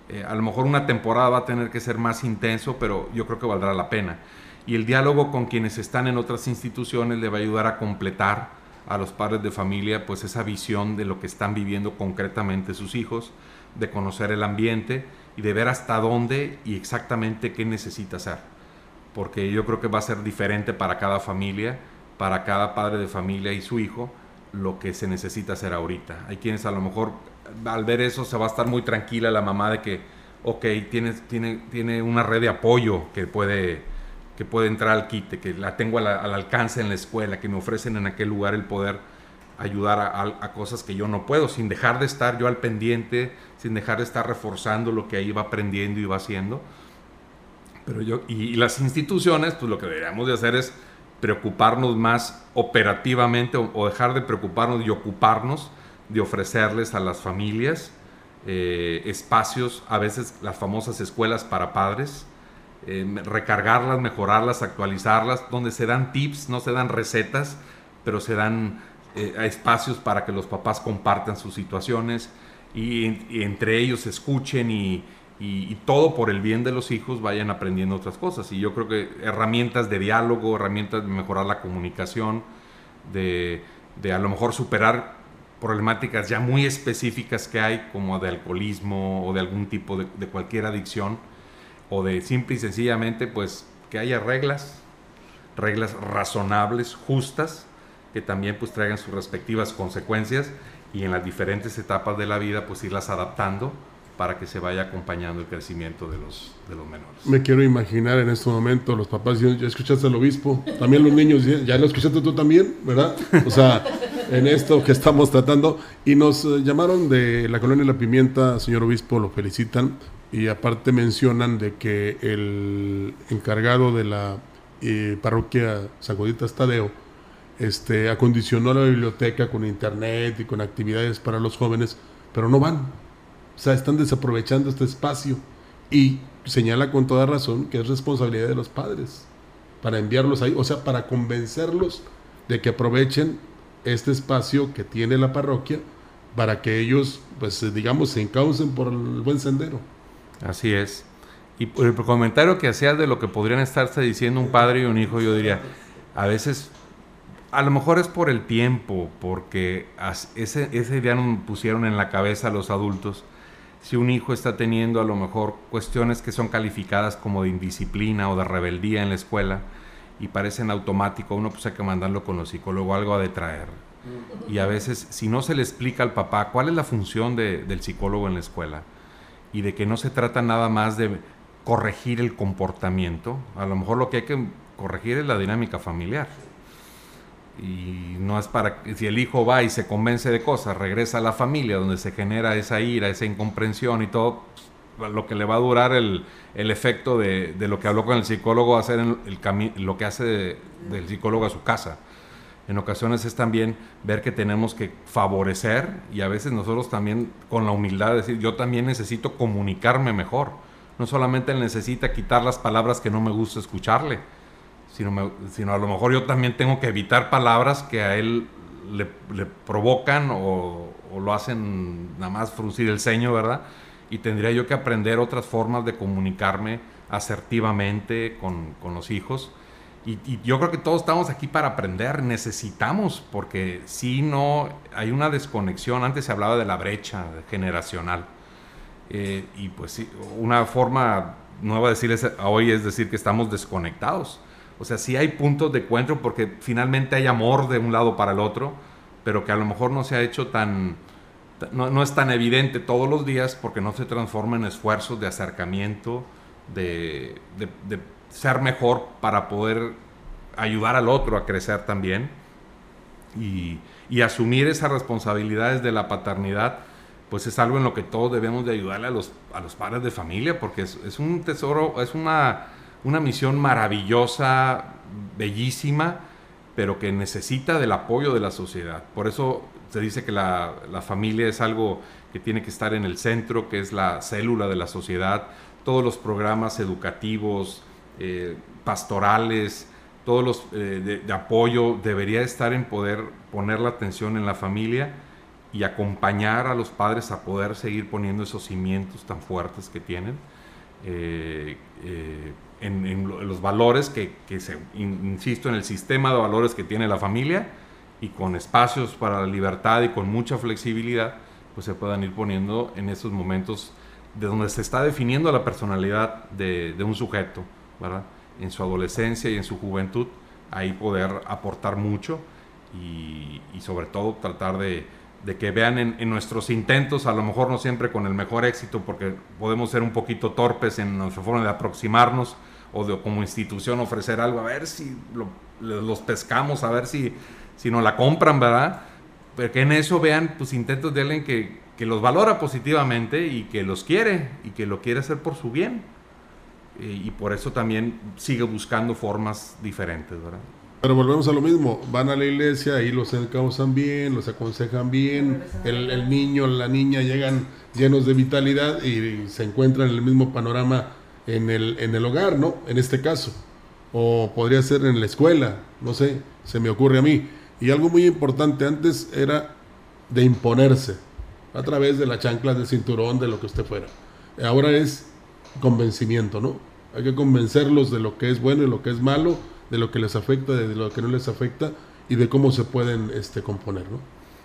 Speaker 5: Eh, a lo mejor una temporada va a tener que ser más intenso, pero yo creo que valdrá la pena. Y el diálogo con quienes están en otras instituciones le va a ayudar a completar a los padres de familia pues esa visión de lo que están viviendo concretamente sus hijos, de conocer el ambiente de ver hasta dónde y exactamente qué necesita hacer. porque yo creo que va a ser diferente para cada familia, para cada padre de familia y su hijo, lo que se necesita hacer ahorita. Hay quienes a lo mejor al ver eso se va a estar muy tranquila la mamá de que, ok, tiene, tiene, tiene una red de apoyo que puede, que puede entrar al quite, que la tengo al, alcance en la escuela, que me ofrecen en aquel lugar el poder ayudar a, cosas que yo no puedo, sin dejar de estar yo al pendiente, sin dejar de estar reforzando lo que ahí va aprendiendo y va haciendo. Pero yo, y, las instituciones, pues lo que deberíamos de hacer es preocuparnos más operativamente o, dejar de preocuparnos y ocuparnos de ofrecerles a las familias eh, espacios, a veces las famosas escuelas para padres, eh, recargarlas, mejorarlas, actualizarlas, donde se dan tips, no se dan recetas, pero se dan eh, espacios para que los papás compartan sus situaciones y, entre ellos escuchen y, todo por el bien de los hijos vayan aprendiendo otras cosas. Y yo creo que herramientas de diálogo, herramientas de mejorar la comunicación, de, de a lo mejor superar problemáticas ya muy específicas que hay, como de alcoholismo o de algún tipo de, de cualquier adicción, o de simple y sencillamente, pues que haya reglas, reglas razonables, justas, que también pues traigan sus respectivas consecuencias y en las diferentes etapas de la vida pues irlas adaptando para que se vaya acompañando el crecimiento de los, de los menores.
Speaker 4: Me quiero imaginar en este momento los papás diciendo, ya escuchaste al obispo, también los niños, ya lo escuchaste tú también, ¿verdad? O sea, en esto que estamos tratando. Y nos eh, llamaron de la colonia La Pimienta, señor obispo, lo felicitan y aparte mencionan de que el encargado de la eh, parroquia Sacuditas Tadeo este, acondicionó la biblioteca con internet y con actividades para los jóvenes, pero no van. O sea, están desaprovechando este espacio y señala con toda razón que es responsabilidad de los padres para enviarlos ahí, o sea, para convencerlos de que aprovechen este espacio que tiene la parroquia para que ellos, pues digamos, se encaucen por el buen sendero.
Speaker 5: Así es. Y por el comentario que hacías de lo que podrían estarse diciendo un padre y un hijo, yo diría, a veces, a lo mejor es por el tiempo, porque ese, nos pusieron en la cabeza a los adultos. Si un hijo está teniendo a lo mejor cuestiones que son calificadas como de indisciplina o de rebeldía en la escuela y parecen automático, uno pues hay que mandarlo con los psicólogos, algo a detraer. Y a veces, si no se le explica al papá cuál es la función del psicólogo en la escuela, y de que no se trata nada más de corregir el comportamiento. A lo mejor lo que hay que corregir es la dinámica familiar. Y no es para si el hijo va y se convence de cosas, regresa a la familia donde se genera esa ira, esa incomprensión y todo, pues, lo que le va a durar el, el efecto de, de, lo que habló con el psicólogo, hacer el, el lo que hace del psicólogo a su casa en ocasiones es también ver que tenemos que favorecer y a veces nosotros también con la humildad de decir, yo también necesito comunicarme mejor. No solamente él necesita quitar las palabras que no me gusta escucharle, sino, sino a lo mejor yo también tengo que evitar palabras que a él le, provocan o, lo hacen nada más fruncir el ceño, ¿verdad? Y tendría yo que aprender otras formas de comunicarme asertivamente con, con los hijos y, yo creo que todos estamos aquí para aprender, necesitamos, porque si no, hay una desconexión, antes se hablaba de la brecha generacional, eh, y pues una forma nueva de decir hoy es decir que estamos desconectados. O sea, sí hay puntos de encuentro porque finalmente hay amor de un lado para el otro, pero que a lo mejor no se ha hecho tan, no, no es tan evidente todos los días porque no se transforma en esfuerzos de acercamiento, de, de, ser mejor para poder ayudar al otro a crecer también y, asumir esas responsabilidades de la paternidad, pues es algo en lo que todos debemos de ayudarle a los, a los padres de familia, porque es, un tesoro, es una, una misión maravillosa, bellísima, pero que necesita del apoyo de la sociedad. Por eso se dice que la, la, familia es algo que tiene que estar en el centro, que es la célula de la sociedad. Todos los programas educativos, eh, pastorales, todos los eh, de, apoyo, debería estar en poder poner la atención en la familia y acompañar a los padres a poder seguir poniendo esos cimientos tan fuertes que tienen eh, en, los valores que, se, insisto, en el sistema de valores que tiene la familia y con espacios para la libertad y con mucha flexibilidad, pues se puedan ir poniendo en esos momentos de donde se está definiendo la personalidad de, de un sujeto. en su adolescencia y en su juventud, ahí poder aportar mucho y, sobre todo tratar de, que vean en, nuestros intentos, a lo mejor no siempre con el mejor éxito, porque podemos ser un poquito torpes en nuestra forma de aproximarnos o de como institución ofrecer algo, a ver si los pescamos, a ver si, si nos la compran, ¿verdad? Pero que en eso vean pues intentos de alguien que, que los valora positivamente y que los quiere y que lo quiere hacer por su bien. Eh, y por eso también sigue buscando formas diferentes, ¿verdad?
Speaker 4: Pero volvemos a lo mismo, van a la iglesia, ahí los encausan bien, los aconsejan bien, el, el niño, la niña llegan llenos de vitalidad y se encuentran en el mismo panorama en el, en el hogar, ¿no? En este caso. O podría ser en la escuela, no sé, se me ocurre a mí. Y algo muy importante antes era de imponerse a través de la chancla, del cinturón, de lo que usted fuera. Ahora es convencimiento, ¿no? Hay que convencerlos de lo que es bueno y lo que es malo, de lo que les afecta, de lo que no les afecta y de cómo se pueden este, componer, ¿no?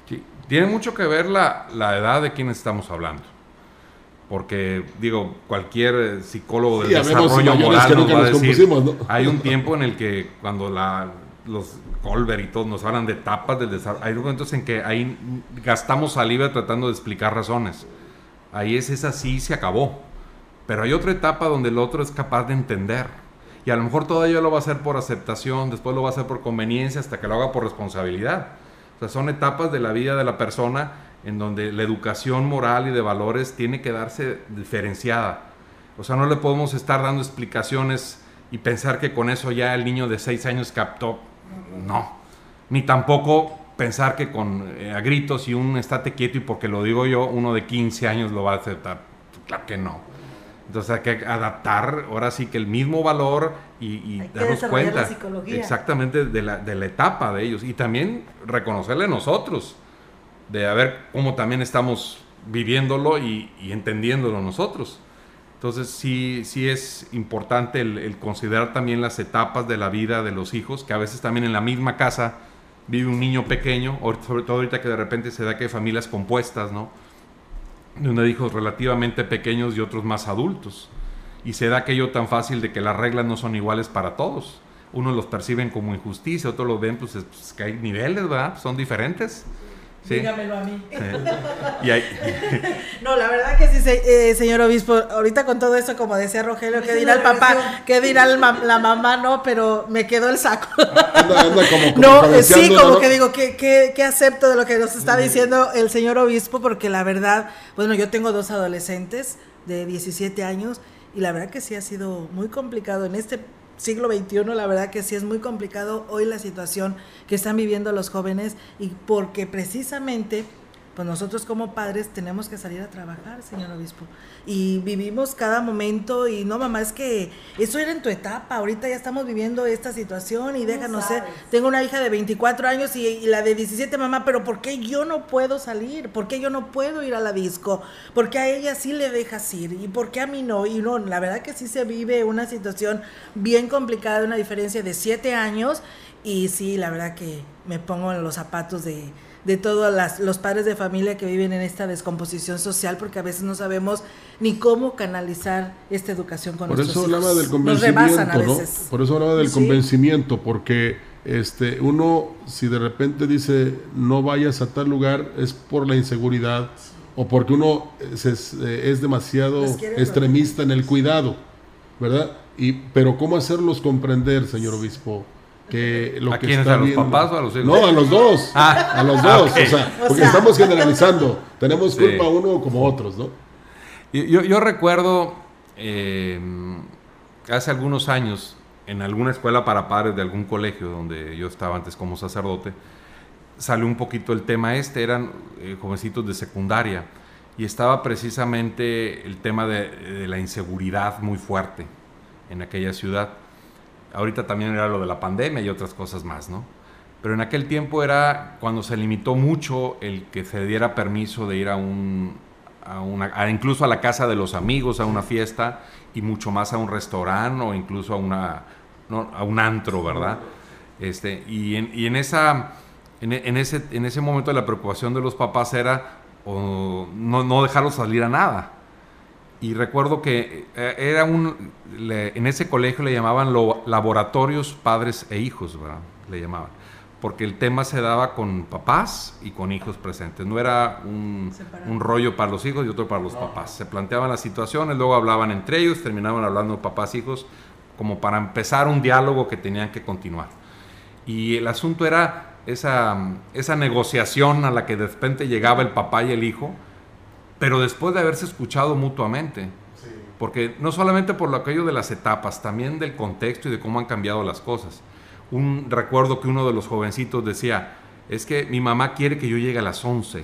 Speaker 5: Sí, tiene mucho que ver la, la edad de quien estamos hablando. Porque, digo, cualquier psicólogo del desarrollo moral nos va a decir, hay un tiempo en el que cuando la, los Colbert y todos nos hablan de etapas del desarrollo. Hay momentos en que ahí gastamos saliva tratando de explicar razones. Ahí es esa sí se acabó. Pero hay otra etapa donde el otro es capaz de entender. Y a lo mejor todavía lo va a hacer por aceptación, después lo va a hacer por conveniencia, hasta que lo haga por responsabilidad. O sea, son etapas de la vida de la persona en donde la educación moral y de valores tiene que darse diferenciada. O sea, no le podemos estar dando explicaciones y pensar que con eso ya el niño de 6 años captó no. Ni tampoco pensar que con eh, a gritos y un estate quieto y porque lo digo yo, uno de 15 años lo va a aceptar. Claro que no. Entonces hay que adaptar ahora sí que el mismo valor y, darnos cuenta exactamente de la, de la, etapa de ellos y también reconocerle nosotros, de a ver cómo también estamos viviéndolo y, y entendiéndolo nosotros. Entonces sí, sí es importante el, considerar también las etapas de la vida de los hijos, que a veces también en la misma casa vive un niño pequeño, sobre todo ahorita que de repente se da que hay familias compuestas, ¿no? Hay hijos relativamente pequeños y otros más adultos. Y se da aquello tan fácil de que las reglas no son iguales para todos. Unos los perciben como injusticia, otros lo ven, pues, pues que hay niveles, ¿verdad? Son diferentes.
Speaker 3: Dígamelo a mí. no, la verdad que sí, eh, señor obispo. Ahorita con todo esto, como decía Rogelio, ¿qué dirá el papá? ¿Qué dirá la mamá? No, pero me quedó el saco. no, sí, como que digo, ¿qué, qué, acepto de lo que nos está diciendo el señor obispo? Porque la verdad, bueno, yo tengo dos adolescentes de 17 años y la verdad que sí ha sido muy complicado en este siglo XXI, la verdad que sí es muy complicado hoy la situación que están viviendo los jóvenes y porque precisamente pues nosotros como padres tenemos que salir a trabajar, señor obispo. Y vivimos cada momento y no, mamá, es que eso era en tu etapa, ahorita ya estamos viviendo esta situación y déjanos ser. Tengo una hija de 24 años y, la de 17, mamá, pero ¿por qué yo no puedo salir? ¿Por qué yo no puedo ir a la disco? ¿Por qué a ella sí le dejas ir? ¿Y por qué a mí no? Y no, la verdad que sí se vive una situación bien complicada, una diferencia de 7 años y sí, la verdad que me pongo en los zapatos de de todos los padres de familia que viven en esta descomposición social, porque a veces no sabemos ni cómo canalizar esta educación con
Speaker 4: Por eso hablaba del convencimiento, ¿no? Por eso hablaba del convencimiento, porque este uno si de repente dice no vayas a tal lugar es por la inseguridad o porque uno es, es demasiado extremista en el cuidado, ¿verdad? Y pero cómo hacerlos comprender, señor obispo, que lo
Speaker 5: ¿A
Speaker 4: que
Speaker 5: quiénes? ¿A los papás o a los hijos?
Speaker 4: No, a los dos. Ah, a los dos. O sea, porque estamos generalizando. Tenemos culpa uno como otros, ¿no?
Speaker 5: Yo, yo recuerdo eh, hace algunos años en alguna escuela para padres de algún colegio donde yo estaba antes como sacerdote, salió un poquito el tema este, eran eh, jovencitos de secundaria y estaba precisamente el tema de, de la inseguridad muy fuerte en aquella ciudad Ahorita también era lo de la pandemia y otras cosas más, ¿no? Pero en aquel tiempo era cuando se limitó mucho el que se diera permiso de ir a un, a una, incluso a la casa de los amigos, a una fiesta y mucho más a un restaurante o incluso a, una, a un antro, ¿verdad? Este, y, en, y en, esa, en, ese, en ese momento la preocupación de los papás era no, no dejarlos salir a nada. Y recuerdo que eh, era un, en ese colegio le llamaban laboratorios padres e hijos, ¿verdad? Le llamaban. Porque el tema se daba con papás y con hijos presentes. No era un, un rollo para los hijos y otro para los papás. Se planteaban las situaciones, luego hablaban entre ellos, terminaban hablando papás, hijos, como para empezar un diálogo que tenían que continuar. Y el asunto era esa, esa negociación a la que de repente llegaba el papá y el hijo, pero después de haberse escuchado mutuamente. Porque no solamente por lo aquello de las etapas, también del contexto y de cómo han cambiado las cosas. Un recuerdo que uno de los jovencitos decía, es que mi mamá quiere que yo llegue a las 11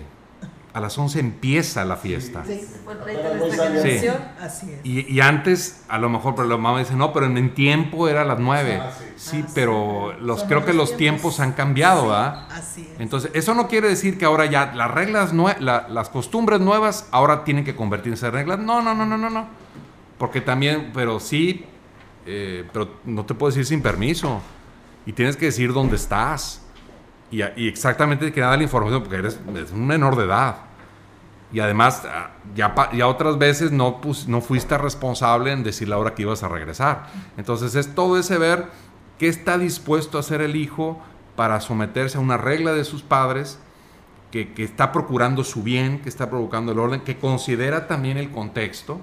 Speaker 5: a las 11 empieza la fiesta. Sí, sí. Así es. Y, y, antes, a lo mejor, pero la mamá dice, no, pero en, tiempo era a las 9. Ah, sí, ah, pero los, creo que los tiempos han cambiado, ¿verdad? Así es. Entonces, eso no quiere decir que ahora ya las reglas, las costumbres nuevas, ahora tienen que convertirse en reglas. No, no, no, no, no, no. Porque también, pero sí, eh, pero no te puedes ir sin permiso. Y tienes que decir dónde estás y, exactamente que nada la información porque eres, un menor de edad. Y además, ah, ya, ya otras veces no, no fuiste responsable en decir la hora que ibas a regresar. Entonces es todo ese ver qué está dispuesto a hacer el hijo para someterse a una regla de sus padres, que, que está procurando su bien, que está provocando el orden, que considera también el contexto.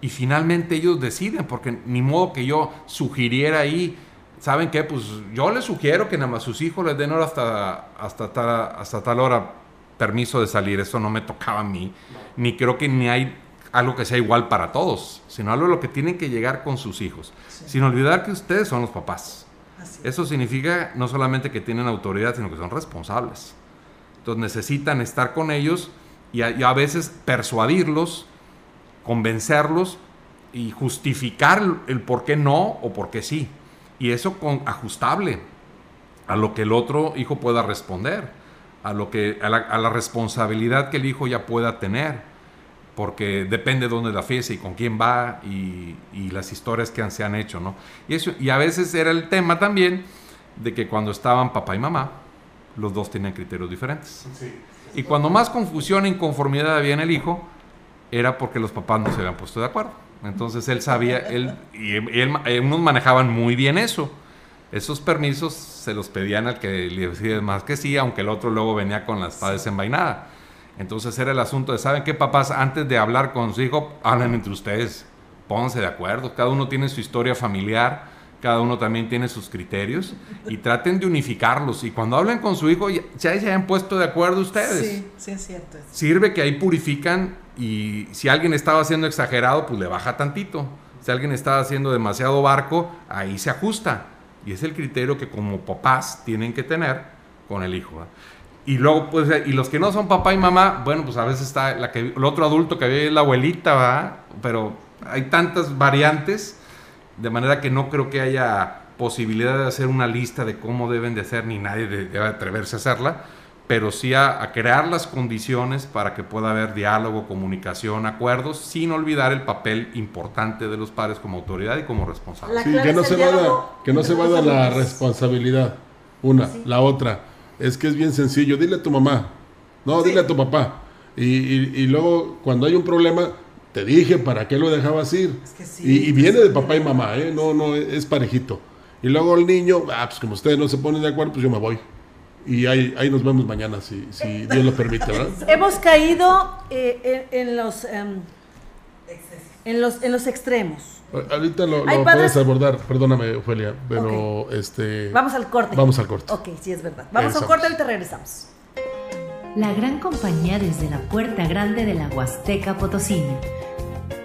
Speaker 5: Y finalmente ellos deciden, porque ni modo que yo sugiriera ahí ¿saben qué? Pues yo les sugiero que nada más sus hijos les den hora hasta, hasta, tal, hasta tal hora permiso de salir. Eso no me tocaba a mí. Ni creo que ni hay algo que sea igual para todos, sino algo a lo que tienen que llegar con sus hijos. Sin olvidar que ustedes son los papás. Eso significa no solamente que tienen autoridad, sino que son responsables. Entonces necesitan estar con ellos y a veces persuadirlos, convencerlos y justificar el por qué no o por qué sí y eso con ajustable a lo que el otro hijo pueda responder, a, lo que, a, la, responsabilidad que el hijo ya pueda tener, porque depende de dónde la fiesta y con quién va y, las historias que se han hecho, ¿no? Y, eso, y a veces era el tema también de que cuando estaban papá y mamá, los dos tenían criterios diferentes. Y cuando más confusión e inconformidad había en el hijo, era porque los papás no se habían puesto de acuerdo. Entonces él sabía, él y él, unos manejaban muy bien eso. Esos permisos se los pedían al que le decía más que sí, aunque el otro luego venía con las padres envainadas. Entonces era el asunto de, ¿saben qué papás? Antes de hablar con su hijo, hablan entre ustedes, pónganse de acuerdo, cada uno tiene su historia familiar, cada uno también tiene sus criterios y traten de unificarlos. Y cuando hablen con su hijo, ya, ya se hayan puesto de acuerdo ustedes.
Speaker 3: Sí, sí es cierto.
Speaker 5: Sirve que ahí purifican y si alguien estaba haciendo exagerado, pues le baja tantito. Si alguien estaba haciendo demasiado barco, ahí se ajusta. Y es el criterio que como papás tienen que tener con el hijo. Y luego, pues, y los que no son papá y mamá, bueno, pues a veces está la que, el otro adulto que ve es la abuelita, ¿va? Pero hay tantas variantes, de manera que no creo que haya posibilidad de hacer una lista de cómo deben de ser, ni nadie debe atreverse a hacerla pero sí a, crear las condiciones para que pueda haber diálogo, comunicación, acuerdos, sin olvidar el papel importante de los padres como autoridad y como responsable.
Speaker 4: Sí, que no, se vaya, que no se vaya la responsabilidad. Una, la otra, es que es bien sencillo, dile a tu mamá, no, dile a tu papá. Y, y, luego, cuando hay un problema, te dije para qué lo dejabas ir. y, viene de papá y mamá, ¿eh? no, no, es parejito. Y luego el niño, ah, pues como ustedes no se ponen de acuerdo, pues yo me voy. Y ahí, ahí nos vemos mañana, si, si Dios lo permite, ¿verdad?
Speaker 2: Hemos caído eh, en, los, em, en, los, en los extremos.
Speaker 4: Ahorita lo, puedes abordar, perdóname, Ofelia, pero este...
Speaker 2: Vamos al corte.
Speaker 4: Vamos al corte.
Speaker 2: Ok, sí, es verdad. Vamos al corte, ahorita regresamos.
Speaker 6: La gran compañía desde la puerta grande de la Huasteca Potosina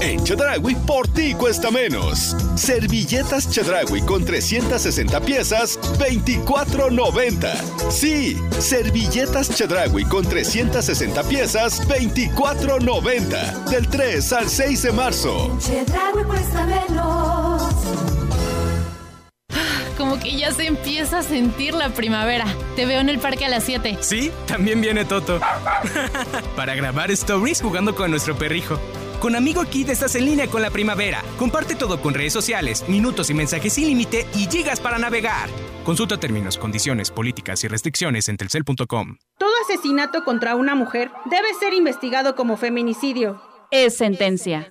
Speaker 7: Chedragui por ti cuesta menos. Servilletas Chedragui con 360 piezas, 24.90. Sí, servilletas Chedragui con 360 piezas, 24.90. Del 3 al 6 de marzo.
Speaker 8: Chedragui cuesta menos.
Speaker 9: Como que ya se empieza a sentir la primavera. Te veo en el parque a las 7.
Speaker 10: Sí, también viene Toto. Para grabar stories jugando con nuestro perrijo. Con Amigo Kid estás en línea con la primavera. Comparte todo con redes sociales, minutos y mensajes sin límite y gigas para navegar. Consulta términos, condiciones, políticas y restricciones en telcel.com.
Speaker 11: Todo asesinato contra una mujer debe ser investigado como feminicidio.
Speaker 12: Es sentencia.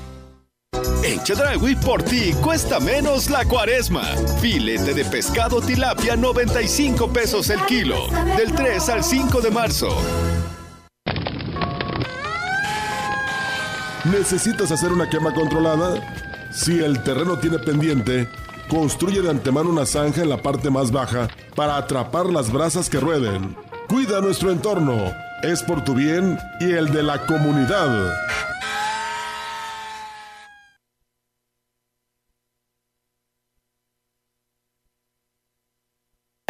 Speaker 7: En Chedragui por ti cuesta menos la cuaresma. Filete de pescado tilapia 95 pesos el kilo. Del 3 al 5 de marzo.
Speaker 4: ¿Necesitas hacer una quema controlada? Si el terreno tiene pendiente, construye de antemano una zanja en la parte más baja para atrapar las brasas que rueden. Cuida nuestro entorno. Es por tu bien y el de la comunidad.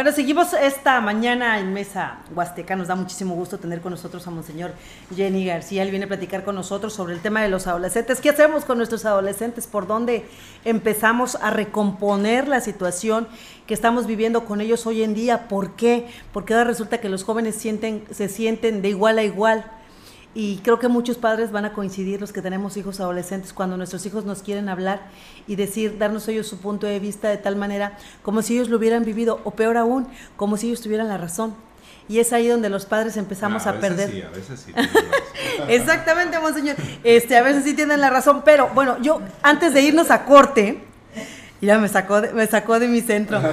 Speaker 2: Bueno, seguimos esta mañana en Mesa Huasteca. Nos da muchísimo gusto tener con nosotros a Monseñor Jenny García. Él viene a platicar con nosotros sobre el tema de los adolescentes. ¿Qué hacemos con nuestros adolescentes? ¿Por dónde empezamos a recomponer la situación que estamos viviendo con ellos hoy en día? ¿Por qué? Porque ahora resulta que los jóvenes se sienten de igual a igual y creo que muchos padres van a coincidir, los que tenemos hijos adolescentes, cuando nuestros hijos nos quieren hablar y decir, darnos ellos su punto de vista de tal manera como si ellos lo hubieran vivido, o peor aún, como si ellos tuvieran la razón. Y es ahí donde los padres empezamos a, perder.
Speaker 5: Sí, a veces sí.
Speaker 2: Exactamente, monseñor. Este, a veces sí tienen la razón, pero bueno, yo antes de irnos a corte, ya me sacó de, me sacó de mi centro.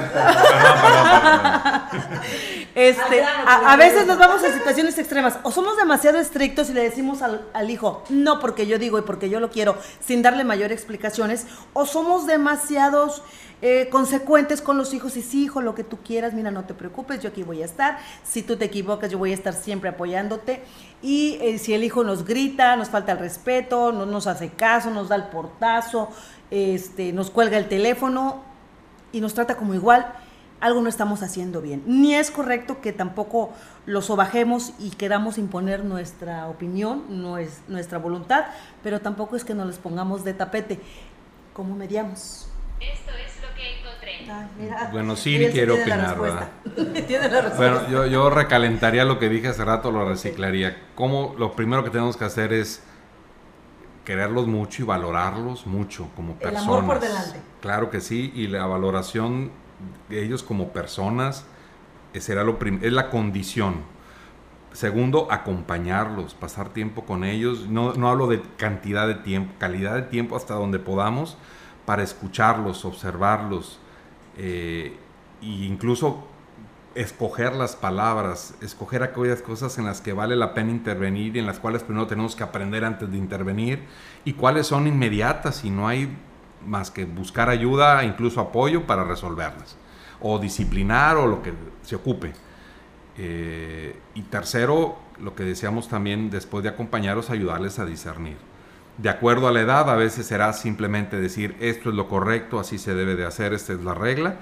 Speaker 2: este, a, veces nos vamos a situaciones extremas. O somos demasiado estrictos y le decimos al, al, hijo, no porque yo digo y porque yo lo quiero, sin darle mayor explicaciones. O somos demasiados eh, consecuentes con los hijos y sí, hijo, lo que tú quieras, mira, no te preocupes, yo aquí voy a estar. Si tú te equivocas, yo voy a estar siempre apoyándote. Y eh, si el hijo nos grita, nos falta el respeto, no nos hace caso, nos da el portazo, este, nos cuelga el teléfono y nos trata como igual, algo no estamos haciendo bien. Ni es correcto que tampoco lo sobajemos y queramos imponer nuestra opinión, no es nuestra voluntad, pero tampoco es que nos les pongamos de tapete. ¿Cómo mediamos?
Speaker 12: Esto es lo que encontré.
Speaker 5: bueno, sí quiero opinar, ¿verdad? Bueno, yo, yo recalentaría lo que dije hace rato, lo reciclaría. Como lo primero que tenemos que hacer es quererlos mucho y valorarlos mucho como personas. El amor por delante. Claro que sí, y la valoración ellos como personas eh, será lo es la condición. Segundo, acompañarlos, pasar tiempo con ellos. No, no hablo de cantidad de tiempo, calidad de tiempo hasta donde podamos para escucharlos, observarlos eh, e incluso escoger las palabras, escoger aquellas cosas en las que vale la pena intervenir y en las cuales primero tenemos que aprender antes de intervenir y cuáles son inmediatas y no hay más que buscar ayuda, incluso apoyo para resolverlas o disciplinar o lo que se ocupe. Eh, y tercero, lo que deseamos también después de acompañaros, ayudarles a discernir. De acuerdo a la edad, a veces será simplemente decir esto es lo correcto, así se debe de hacer, esta es la regla,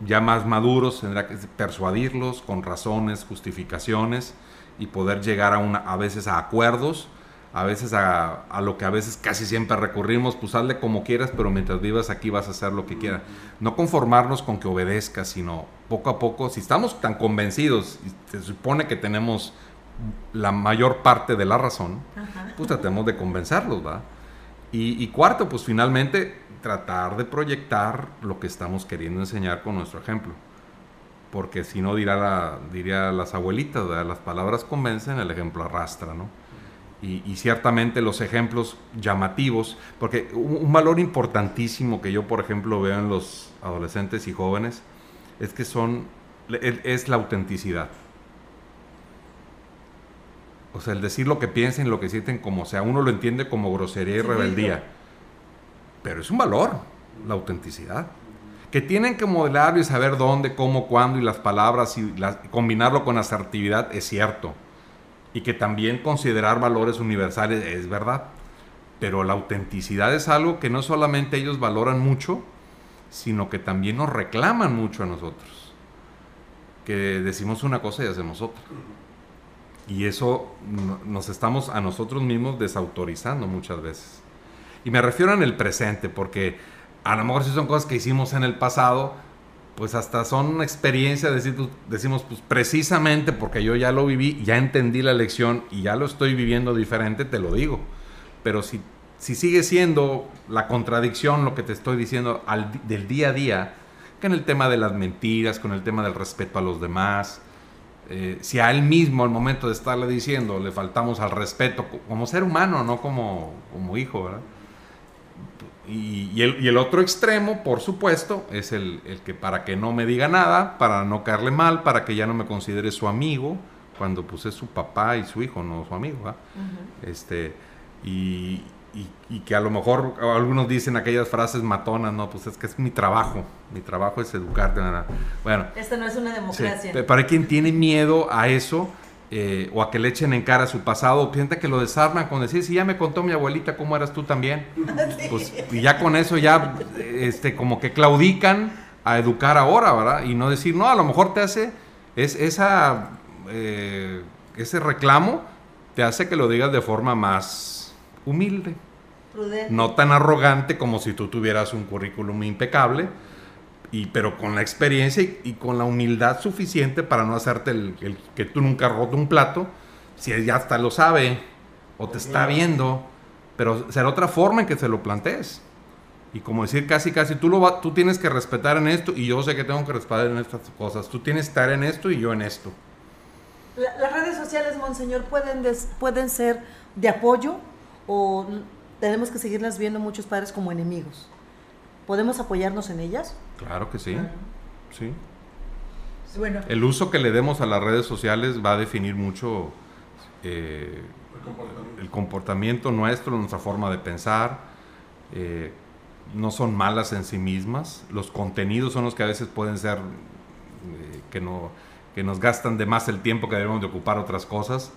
Speaker 5: ya más maduros tendrá que persuadirlos con razones, justificaciones y poder llegar a, una, a veces a acuerdos, a veces a, a, lo que a veces casi siempre recurrimos, pues hazle como quieras, pero mientras vivas aquí vas a hacer lo que quieras. No conformarnos con que obedezcas, sino poco a poco, si estamos tan convencidos y se supone que tenemos la mayor parte de la razón, pues tratemos de convencerlos, ¿va? Y, cuarto, pues finalmente tratar de proyectar lo que estamos queriendo enseñar con nuestro ejemplo. Porque si no, dirá la, diría las abuelitas, las palabras convencen, el ejemplo arrastra, ¿no? Y, ciertamente los ejemplos llamativos, porque un, valor importantísimo que yo, por ejemplo, veo en los adolescentes y jóvenes es que son, es la autenticidad. O sea, el decir lo que piensen, lo que sienten, como sea, uno lo entiende como grosería y rebeldía. Pero es un valor, la autenticidad. Que tienen que modelar y saber dónde, cómo, cuándo y las palabras y combinarlo con asertividad es cierto. Y que también considerar valores universales es verdad. Pero la autenticidad es algo que no solamente ellos valoran mucho, sino que también nos reclaman mucho a nosotros. Que decimos una cosa y hacemos otra. Y eso nos estamos a nosotros mismos desautorizando muchas veces. Y me refiero en el presente, porque a lo mejor si son cosas que hicimos en el pasado, pues hasta son experiencias, decir, decimos, pues precisamente porque yo ya lo viví, ya entendí la lección y ya lo estoy viviendo diferente, te lo digo. Pero si, si sigue siendo la contradicción lo que te estoy diciendo del día a día, que en el tema de las mentiras, con el tema del respeto a los demás, eh, si a él mismo al momento de estarle diciendo le faltamos al respeto como ser humano, no como, como hijo, ¿verdad? Y, el, otro extremo, por supuesto, es el, que para que no me diga nada, para no caerle mal, para que ya no me considere su amigo, cuando pues es su papá y su hijo, no su amigo. este, y, y, que a lo mejor algunos dicen aquellas frases matonas, no, pues es que es mi trabajo, mi trabajo es educarte. Bueno.
Speaker 2: Esta no es una democracia.
Speaker 5: para quien tiene miedo a eso, eh, o a que le echen en cara su pasado, o que lo desarman con decir, si ya me contó mi abuelita cómo eras tú también, pues y ya con eso ya, este, como que claudican a educar ahora, ¿verdad? Y no decir, no, a lo mejor te hace, es esa, eh, ese reclamo te hace que lo digas de forma más humilde. No tan arrogante como si tú tuvieras un currículum impecable, y, pero con la experiencia y, con la humildad suficiente para no hacerte el, que tú nunca has roto un plato, si ella hasta lo sabe o te está viendo, pero será otra forma en que se lo plantees. Y como decir casi, casi, tú, lo tú tienes que respetar en esto y yo sé que tengo que respetar en estas cosas. Tú tienes que estar en esto y yo en esto.
Speaker 2: las redes sociales, Monseñor, pueden, pueden ser de apoyo o tenemos que seguirlas viendo muchos padres como enemigos? ¿Podemos apoyarnos en ellas?
Speaker 5: Claro que sí. Sí. Bueno. El uso que le demos a las redes sociales va a definir mucho eh, el, comportamiento. nuestro, nuestra forma de pensar. Eh, no son malas en sí mismas. Los contenidos son los que a veces pueden ser eh, que, no, que nos gastan de más el tiempo que debemos de ocupar otras cosas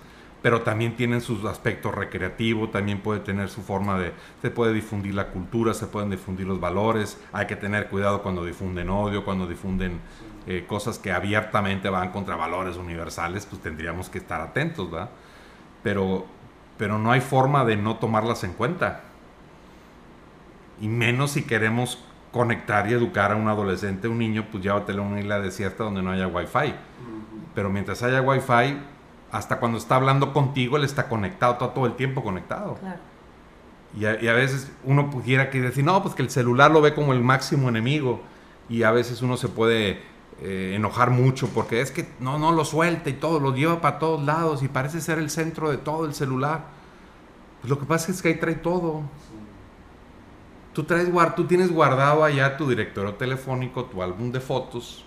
Speaker 5: pero también tienen sus aspectos recreativos, también puede tener su forma de, se puede difundir la cultura, se pueden difundir los valores, hay que tener cuidado cuando difunden odio, cuando difunden eh, cosas que abiertamente van contra valores universales, pues tendríamos que estar atentos, ¿verdad? Pero, pero no hay forma de no tomarlas en cuenta. Y menos si queremos conectar y educar a un adolescente, un niño, pues llévatelo a una isla desierta donde no haya wifi. Pero mientras haya wifi, hasta cuando está hablando contigo, él está conectado, está todo el tiempo conectado. Y, a, veces uno pudiera que decir, no, pues que el celular lo ve como el máximo enemigo. Y a veces uno se puede eh, enojar mucho porque es que no, no lo suelta y todo, lo lleva para todos lados y parece ser el centro de todo el celular. Pues lo que pasa es que ahí trae todo. Tú, traes, tú tienes guardado allá tu directorio telefónico, tu álbum de fotos,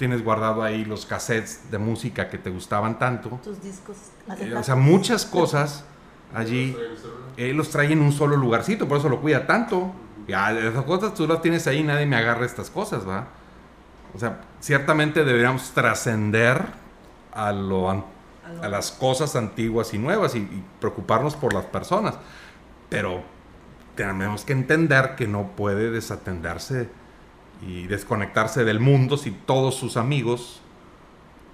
Speaker 5: tienes guardado ahí los cassettes de música que te gustaban tanto.
Speaker 2: Tus discos.
Speaker 5: Eh, o sea, muchas cosas allí. Él los trae en un solo lugarcito, por eso lo cuida tanto. Ya, esas cosas tú las tienes ahí, nadie me agarra estas cosas, ¿va? O sea, ciertamente deberíamos trascender a, lo, a las cosas antiguas y nuevas y, y preocuparnos por las personas. Pero tenemos que entender que no puede desatenderse y desconectarse del mundo si todos sus amigos,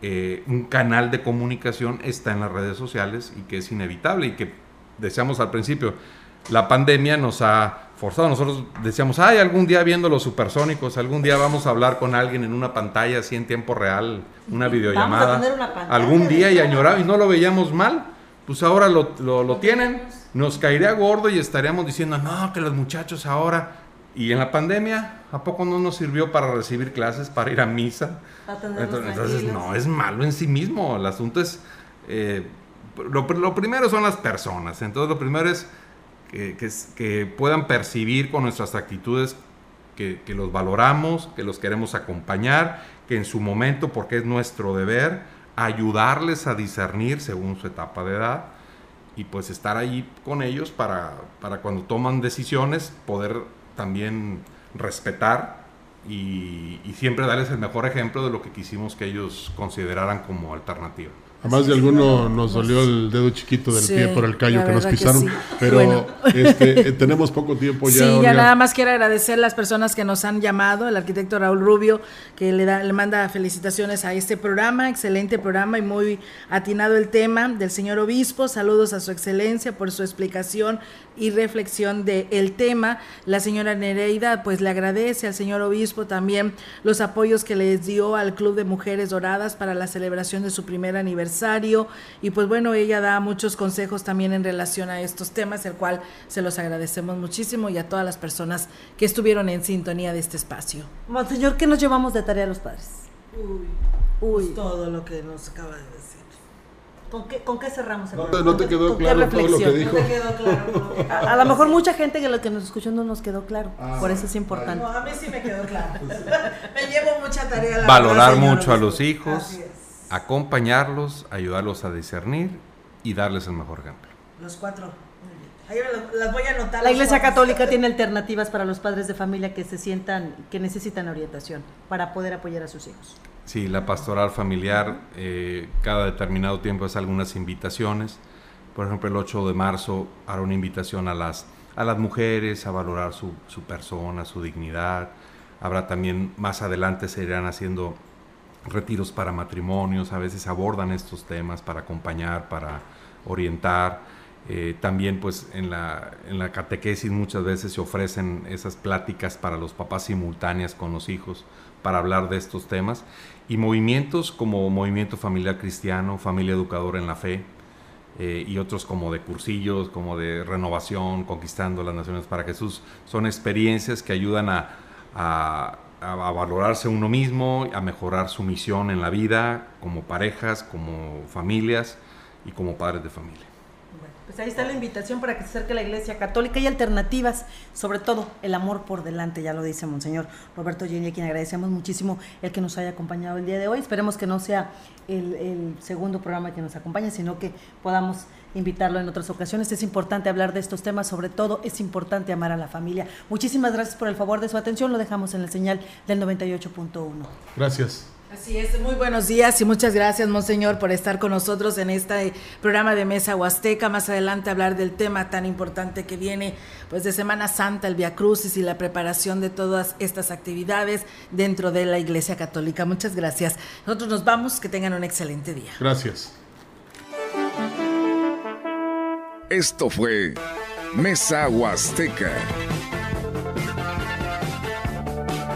Speaker 5: eh, un canal de comunicación está en las redes sociales y que es inevitable y que decíamos al principio, la pandemia nos ha forzado, nosotros decíamos, ay, algún día viendo los supersónicos, algún día vamos a hablar con alguien en una pantalla así en tiempo real, una videollamada, algún día y añorado y no lo veíamos mal, pues ahora lo, lo, lo tienen nos caería gordo y estaríamos diciendo, no, que los muchachos ahora... Y en la pandemia, ¿a poco no nos sirvió para recibir clases, para ir a misa? Entonces, entonces, no es malo en sí mismo. El asunto es... Eh, lo, lo, primero son las personas. Entonces lo primero es que, que, que puedan percibir con nuestras actitudes que, que, los valoramos, que los queremos acompañar, que en su momento, porque es nuestro deber, ayudarles a discernir según su etapa de edad y pues estar ahí con ellos para, para cuando toman decisiones poder también respetar y, y, siempre darles el mejor ejemplo de lo que quisimos que ellos consideraran como alternativa.
Speaker 4: A más de alguno nos dolió el dedo chiquito del sí, pie por el callo que nos pisaron, que sí. pero bueno. este, tenemos poco tiempo ya.
Speaker 3: Sí, ya nada más quiero agradecer a las personas que nos han llamado, el arquitecto Raúl Rubio, que le, da, le manda felicitaciones a este programa, excelente programa y muy atinado el tema del señor obispo, saludos a su excelencia por su explicación y reflexión del el tema. La señora Nereida pues le agradece al señor obispo también los apoyos que les dio al Club de Mujeres Doradas para la celebración de su primer aniversario y pues bueno, ella da muchos consejos también en relación a estos temas, el cual se los agradecemos muchísimo y a todas las personas que estuvieron en sintonía de este espacio.
Speaker 2: Monseñor, ¿qué nos llevamos de tarea a los padres?
Speaker 3: Uy, Uy. Pues todo lo que nos acaba de decir.
Speaker 2: ¿Con qué, ¿Con qué, cerramos el
Speaker 4: no, te, no te quedó claro todo lo que dijo.
Speaker 2: No te quedó claro. a, a, lo mejor mucha gente que lo que nos escuchó no nos quedó claro. Ah, por eso es importante.
Speaker 3: No, a mí sí me quedó claro. me llevo mucha tarea. La
Speaker 5: Valorar verdad, mucho a los hijos, acompañarlos, ayudarlos a discernir y darles el mejor ejemplo.
Speaker 3: Los cuatro. Ahí las voy a anotar.
Speaker 2: La Iglesia Católica tiene alternativas para los padres de familia que se sientan, que necesitan orientación para poder apoyar a sus hijos.
Speaker 5: Sí, la pastoral familiar eh, cada determinado tiempo hace algunas invitaciones. Por ejemplo, el 8 de marzo hará una invitación a las, a las mujeres a valorar su, su persona, su dignidad. Habrá también, más adelante se irán haciendo retiros para matrimonios, a veces abordan estos temas para acompañar, para orientar. Eh, también pues en la, en la catequesis muchas veces se ofrecen esas pláticas para los papás simultáneas con los hijos para hablar de estos temas y movimientos como Movimiento Familiar Cristiano, Familia Educadora en la Fe eh, y otros como de cursillos, como de renovación, Conquistando las Naciones para Jesús, son experiencias que ayudan a, a, a valorarse uno mismo, a mejorar su misión en la vida como parejas, como familias y como padres de familia.
Speaker 2: Pues ahí está la invitación para que se acerque a la Iglesia Católica y alternativas, sobre todo el amor por delante, ya lo dice Monseñor Roberto Gini, a quien agradecemos muchísimo el que nos haya acompañado el día de hoy. Esperemos que no sea el, segundo programa que nos acompañe, sino que podamos invitarlo en otras ocasiones. Es importante hablar de estos temas, sobre todo es importante amar a la familia. Muchísimas gracias por el favor de su atención, lo dejamos en el señal del 98.1.
Speaker 4: Gracias.
Speaker 3: Así es, muy buenos días y muchas gracias, Monseñor, por estar con nosotros en este programa de Mesa Huasteca. Más adelante hablar del tema tan importante que viene pues de Semana Santa, el Via Crucis y la preparación de todas estas actividades dentro de la Iglesia Católica. Muchas gracias. Nosotros nos vamos, que tengan un excelente día.
Speaker 4: Gracias.
Speaker 1: Esto fue Mesa Huasteca.